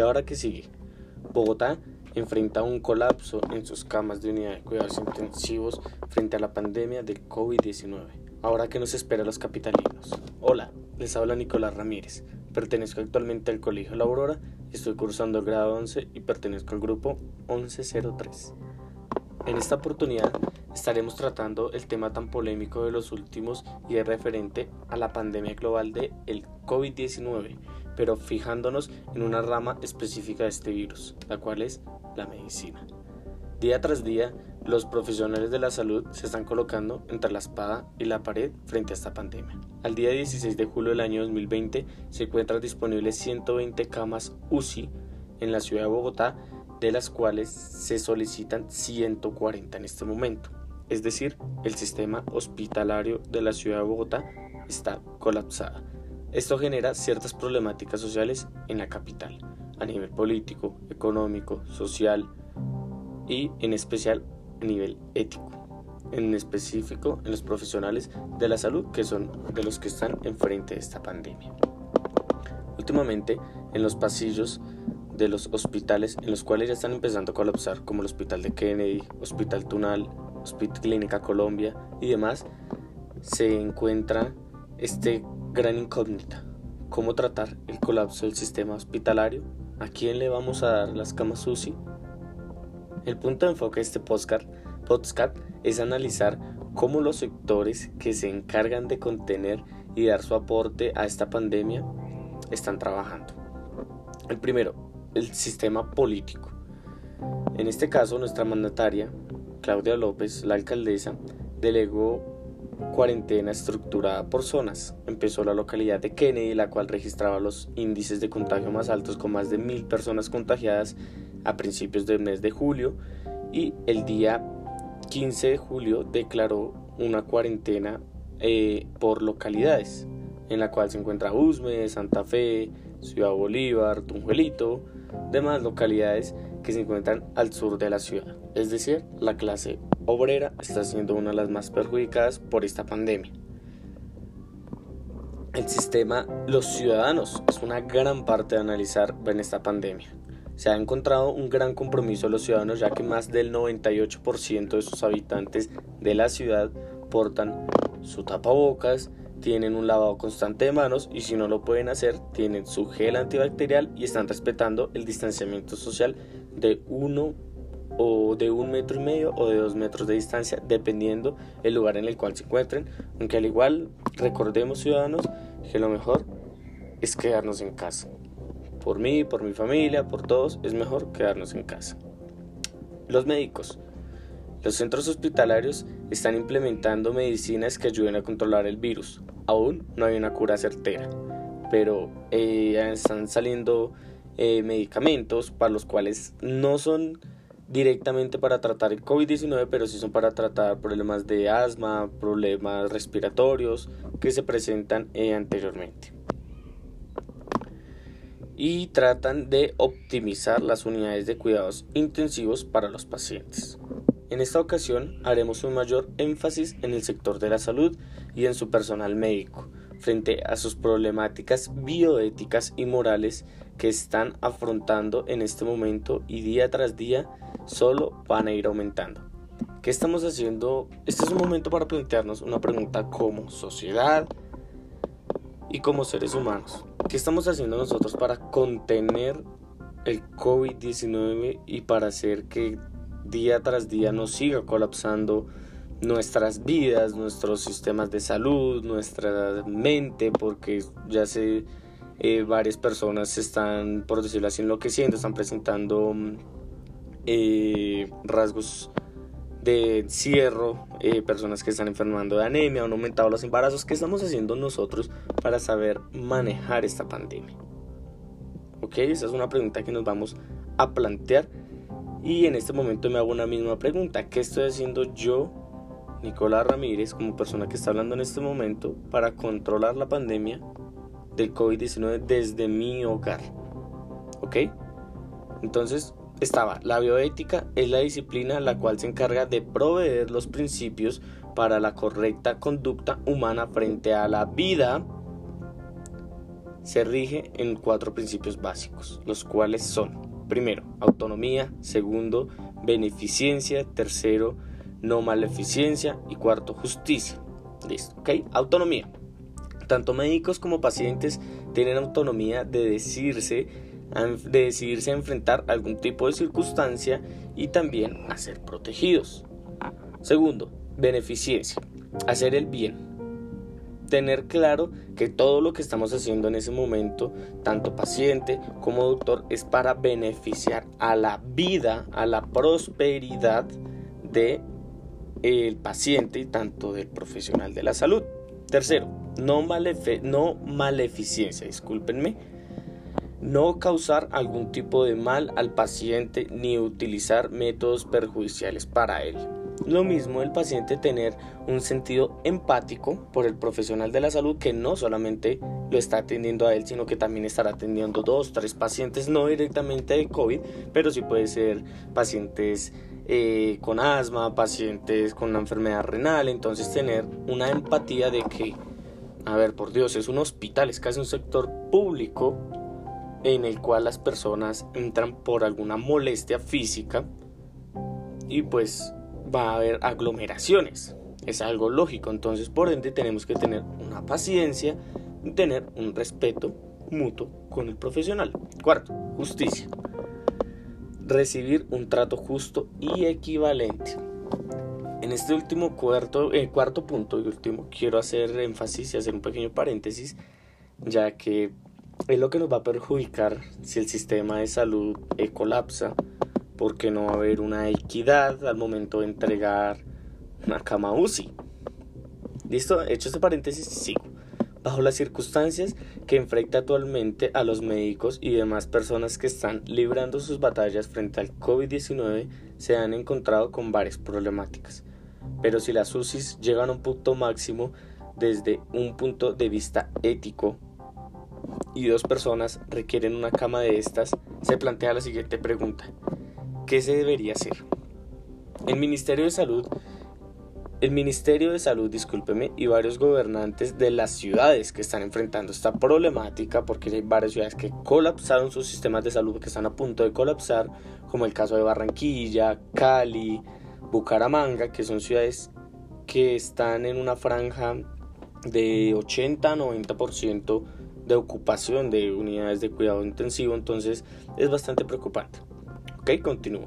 ¿Y ahora qué sigue? Bogotá enfrenta un colapso en sus camas de unidad de cuidados intensivos frente a la pandemia del COVID-19. Ahora, ¿qué nos espera los capitalinos? Hola, les habla Nicolás Ramírez. Pertenezco actualmente al Colegio La Aurora, estoy cursando el grado 11 y pertenezco al grupo 1103. En esta oportunidad estaremos tratando el tema tan polémico de los últimos y es referente a la pandemia global de el COVID-19, pero fijándonos en una rama específica de este virus, la cual es la medicina. Día tras día, los profesionales de la salud se están colocando entre la espada y la pared frente a esta pandemia. Al día 16 de julio del año 2020 se encuentran disponibles 120 camas UCI en la ciudad de Bogotá de las cuales se solicitan 140 en este momento. Es decir, el sistema hospitalario de la ciudad de Bogotá está colapsada. Esto genera ciertas problemáticas sociales en la capital, a nivel político, económico, social y en especial a nivel ético. En específico en los profesionales de la salud que son de los que están enfrente de esta pandemia. Últimamente, en los pasillos de los hospitales en los cuales ya están empezando a colapsar, como el Hospital de Kennedy, Hospital Tunal, Hospital Clínica Colombia y demás, se encuentra este gran incógnita. ¿Cómo tratar el colapso del sistema hospitalario? ¿A quién le vamos a dar las camas UCI? El punto de enfoque de este podcast, podcast es analizar cómo los sectores que se encargan de contener y dar su aporte a esta pandemia están trabajando. El primero, el sistema político. En este caso, nuestra mandataria, Claudia López, la alcaldesa, delegó cuarentena estructurada por zonas. Empezó la localidad de Kennedy, la cual registraba los índices de contagio más altos con más de mil personas contagiadas a principios del mes de julio y el día 15 de julio declaró una cuarentena eh, por localidades, en la cual se encuentra Usme, Santa Fe, Ciudad Bolívar, Tunjuelito, demás localidades que se encuentran al sur de la ciudad. Es decir, la clase obrera está siendo una de las más perjudicadas por esta pandemia. El sistema, los ciudadanos, es una gran parte de analizar en esta pandemia. Se ha encontrado un gran compromiso de los ciudadanos ya que más del 98% de sus habitantes de la ciudad portan su tapabocas, tienen un lavado constante de manos y si no lo pueden hacer, tienen su gel antibacterial y están respetando el distanciamiento social de uno o de un metro y medio o de dos metros de distancia, dependiendo el lugar en el cual se encuentren. Aunque al igual, recordemos ciudadanos que lo mejor es quedarnos en casa. Por mí, por mi familia, por todos, es mejor quedarnos en casa. Los médicos. Los centros hospitalarios están implementando medicinas que ayuden a controlar el virus. Aún no hay una cura certera, pero eh, están saliendo eh, medicamentos para los cuales no son directamente para tratar el COVID-19, pero sí son para tratar problemas de asma, problemas respiratorios que se presentan eh, anteriormente. Y tratan de optimizar las unidades de cuidados intensivos para los pacientes. En esta ocasión haremos un mayor énfasis en el sector de la salud y en su personal médico, frente a sus problemáticas bioéticas y morales que están afrontando en este momento y día tras día solo van a ir aumentando. ¿Qué estamos haciendo? Este es un momento para plantearnos una pregunta como sociedad y como seres humanos. ¿Qué estamos haciendo nosotros para contener el COVID-19 y para hacer que día tras día nos siga colapsando nuestras vidas, nuestros sistemas de salud, nuestra mente, porque ya sé, eh, varias personas están, por decirlo así, enloqueciendo, están presentando eh, rasgos de encierro, eh, personas que están enfermando de anemia, han aumentado los embarazos. ¿Qué estamos haciendo nosotros para saber manejar esta pandemia? Ok, esa es una pregunta que nos vamos a plantear y en este momento me hago una misma pregunta. ¿Qué estoy haciendo yo, Nicolás Ramírez, como persona que está hablando en este momento, para controlar la pandemia del COVID-19 desde mi hogar? ¿Ok? Entonces estaba, la bioética es la disciplina la cual se encarga de proveer los principios para la correcta conducta humana frente a la vida se rige en cuatro principios básicos, los cuales son, primero, autonomía, segundo, beneficencia, tercero, no maleficencia y cuarto, justicia. Listo, ¿ok? Autonomía. Tanto médicos como pacientes tienen autonomía de decidirse, de decidirse a enfrentar algún tipo de circunstancia y también a ser protegidos. Segundo, beneficencia, hacer el bien, tener claro que todo lo que estamos haciendo en ese momento, tanto paciente como doctor, es para beneficiar a la vida, a la prosperidad de el paciente y tanto del profesional de la salud. Tercero, no, no maleficiencia, discúlpenme, no causar algún tipo de mal al paciente ni utilizar métodos perjudiciales para él. Lo mismo el paciente tener un sentido empático por el profesional de la salud que no solamente lo está atendiendo a él, sino que también estará atendiendo dos, tres pacientes, no directamente de COVID, pero sí puede ser pacientes eh, con asma, pacientes con una enfermedad renal, entonces tener una empatía de que, a ver, por Dios, es un hospital, es casi un sector público en el cual las personas entran por alguna molestia física y pues va a haber aglomeraciones. Es algo lógico, entonces por ende tenemos que tener una paciencia tener un respeto mutuo con el profesional. Cuarto, justicia. Recibir un trato justo y equivalente. En este último cuarto, eh, cuarto punto y último quiero hacer énfasis y hacer un pequeño paréntesis, ya que es lo que nos va a perjudicar si el sistema de salud eh, colapsa porque no va a haber una equidad al momento de entregar una cama UCI. ¿Listo? Hecho este paréntesis, sigo. Bajo las circunstancias que enfrenta actualmente a los médicos y demás personas que están librando sus batallas frente al COVID-19, se han encontrado con varias problemáticas. Pero si las UCIs llegan a un punto máximo desde un punto de vista ético y dos personas requieren una cama de estas, se plantea la siguiente pregunta. ¿Qué se debería hacer? El Ministerio de Salud, el Ministerio de Salud, discúlpeme, y varios gobernantes de las ciudades que están enfrentando esta problemática, porque hay varias ciudades que colapsaron sus sistemas de salud, que están a punto de colapsar, como el caso de Barranquilla, Cali, Bucaramanga, que son ciudades que están en una franja de 80-90% de ocupación de unidades de cuidado intensivo, entonces es bastante preocupante. Ok, continúo.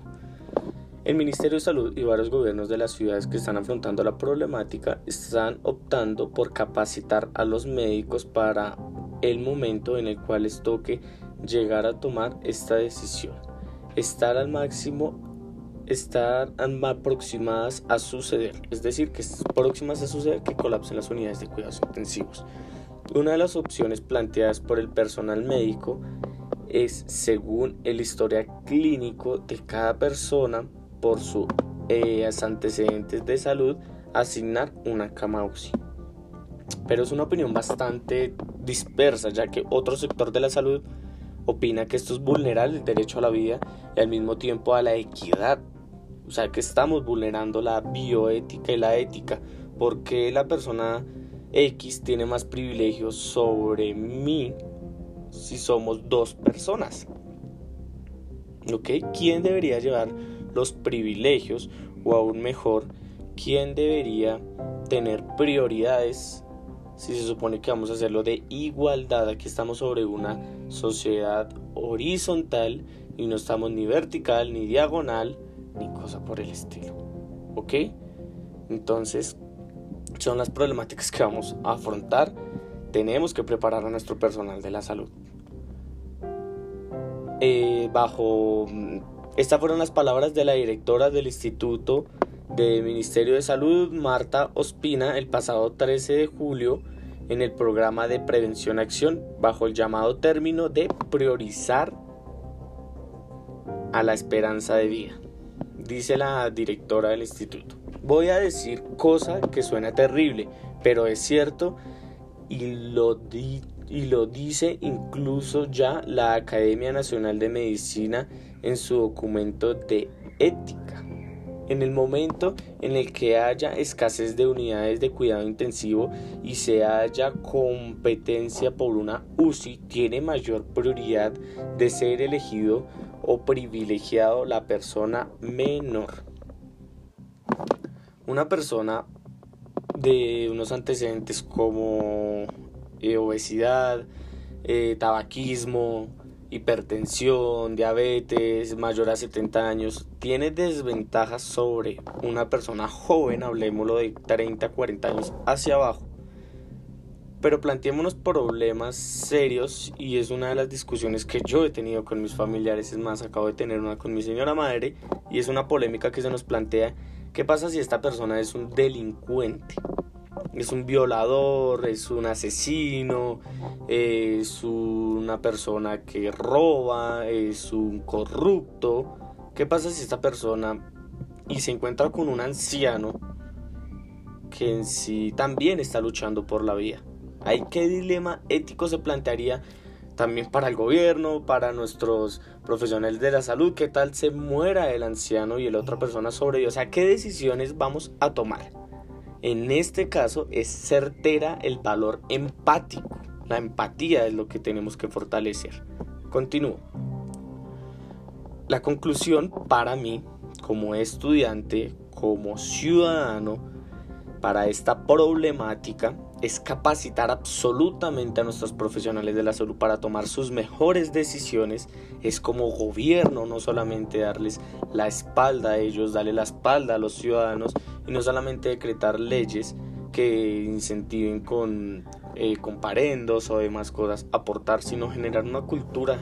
El Ministerio de Salud y varios gobiernos de las ciudades que están afrontando la problemática están optando por capacitar a los médicos para el momento en el cual les toque llegar a tomar esta decisión. Estar al máximo, estar aproximadas a suceder, es decir, que próximas a suceder que colapsen las unidades de cuidados intensivos. Una de las opciones planteadas por el personal médico es según el historial clínico de cada persona por sus eh, antecedentes de salud asignar una cama UCI. Pero es una opinión bastante dispersa ya que otro sector de la salud opina que esto es vulnerar el derecho a la vida y al mismo tiempo a la equidad. O sea que estamos vulnerando la bioética y la ética porque la persona X tiene más privilegios sobre mí si somos dos personas. ¿Ok? ¿Quién debería llevar los privilegios o aún mejor, quién debería tener prioridades si se supone que vamos a hacerlo de igualdad? Aquí estamos sobre una sociedad horizontal y no estamos ni vertical, ni diagonal, ni cosa por el estilo. ¿Ok? Entonces, son las problemáticas que vamos a afrontar. Tenemos que preparar a nuestro personal de la salud. Eh, bajo mm, estas fueron las palabras de la directora del Instituto del Ministerio de Salud, Marta Ospina, el pasado 13 de julio en el programa de prevención acción bajo el llamado término de priorizar a la esperanza de vida, dice la directora del instituto. Voy a decir cosa que suena terrible, pero es cierto y lo, y lo dice incluso ya la Academia Nacional de Medicina en su documento de ética. En el momento en el que haya escasez de unidades de cuidado intensivo y se haya competencia por una UCI, tiene mayor prioridad de ser elegido o privilegiado la persona menor. Una persona de unos antecedentes como eh, obesidad, eh, tabaquismo, hipertensión, diabetes, mayor a 70 años, tiene desventajas sobre una persona joven, hablemoslo de 30, 40 años hacia abajo. Pero planteémonos problemas serios y es una de las discusiones que yo he tenido con mis familiares. Es más, acabo de tener una con mi señora madre y es una polémica que se nos plantea. ¿Qué pasa si esta persona es un delincuente? es un violador, es un asesino, es una persona que roba, es un corrupto. ¿Qué pasa si esta persona y se encuentra con un anciano que en sí también está luchando por la vida? ¿Hay qué dilema ético se plantearía también para el gobierno, para nuestros profesionales de la salud? ¿Qué tal se muera el anciano y la otra persona sobrevive? O sea, ¿qué decisiones vamos a tomar? En este caso es certera el valor empático. La empatía es lo que tenemos que fortalecer. Continúo. La conclusión para mí, como estudiante, como ciudadano, para esta problemática es capacitar absolutamente a nuestros profesionales de la salud para tomar sus mejores decisiones. Es como gobierno, no solamente darles la espalda a ellos, darle la espalda a los ciudadanos, y no solamente decretar leyes que incentiven con eh, comparendos o demás cosas aportar, sino generar una cultura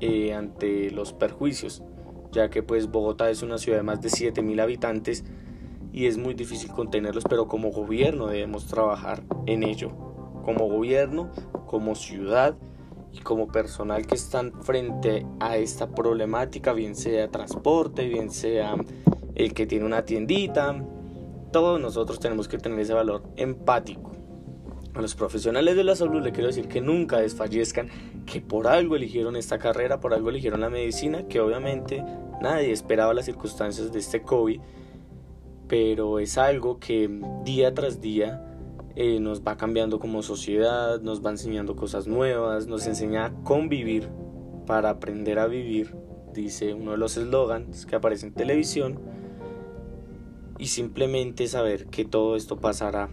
eh, ante los perjuicios, ya que pues Bogotá es una ciudad de más de 7.000 habitantes y es muy difícil contenerlos, pero como gobierno debemos trabajar en ello, como gobierno, como ciudad y como personal que están frente a esta problemática, bien sea transporte, bien sea el que tiene una tiendita, todos nosotros tenemos que tener ese valor empático. A los profesionales de la salud le quiero decir que nunca desfallezcan, que por algo eligieron esta carrera, por algo eligieron la medicina, que obviamente nadie esperaba las circunstancias de este COVID, pero es algo que día tras día eh, nos va cambiando como sociedad, nos va enseñando cosas nuevas, nos enseña a convivir para aprender a vivir, dice uno de los eslogans que aparece en televisión y simplemente saber que todo esto pasará.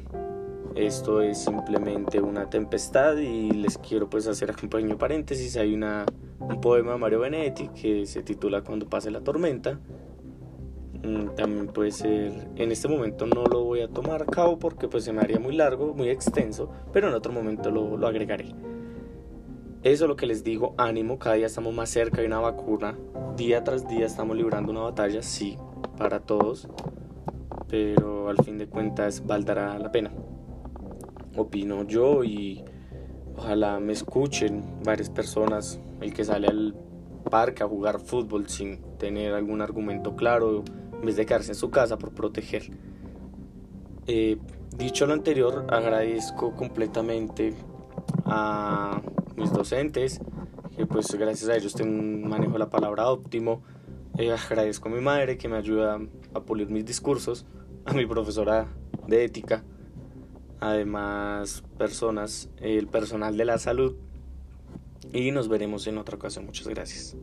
Esto es simplemente una tempestad y les quiero pues hacer un pequeño paréntesis. Hay una, un poema de Mario Benedetti que se titula Cuando pase la tormenta. Mm, también puede ser, en este momento no lo voy a tomar a cabo porque pues se me haría muy largo, muy extenso, pero en otro momento lo, lo agregaré. Eso es lo que les digo, ánimo, cada día estamos más cerca de una vacuna, día tras día estamos librando una batalla, sí, para todos, pero al fin de cuentas valdrá la pena. Opino yo y ojalá me escuchen varias personas, el que sale al parque a jugar fútbol sin tener algún argumento claro, en vez de quedarse en su casa por proteger. Eh, dicho lo anterior, agradezco completamente a mis docentes, que pues gracias a ellos tengo un manejo de la palabra óptimo. Eh, agradezco a mi madre que me ayuda a pulir mis discursos a mi profesora de ética, además personas, el personal de la salud y nos veremos en otra ocasión. Muchas gracias.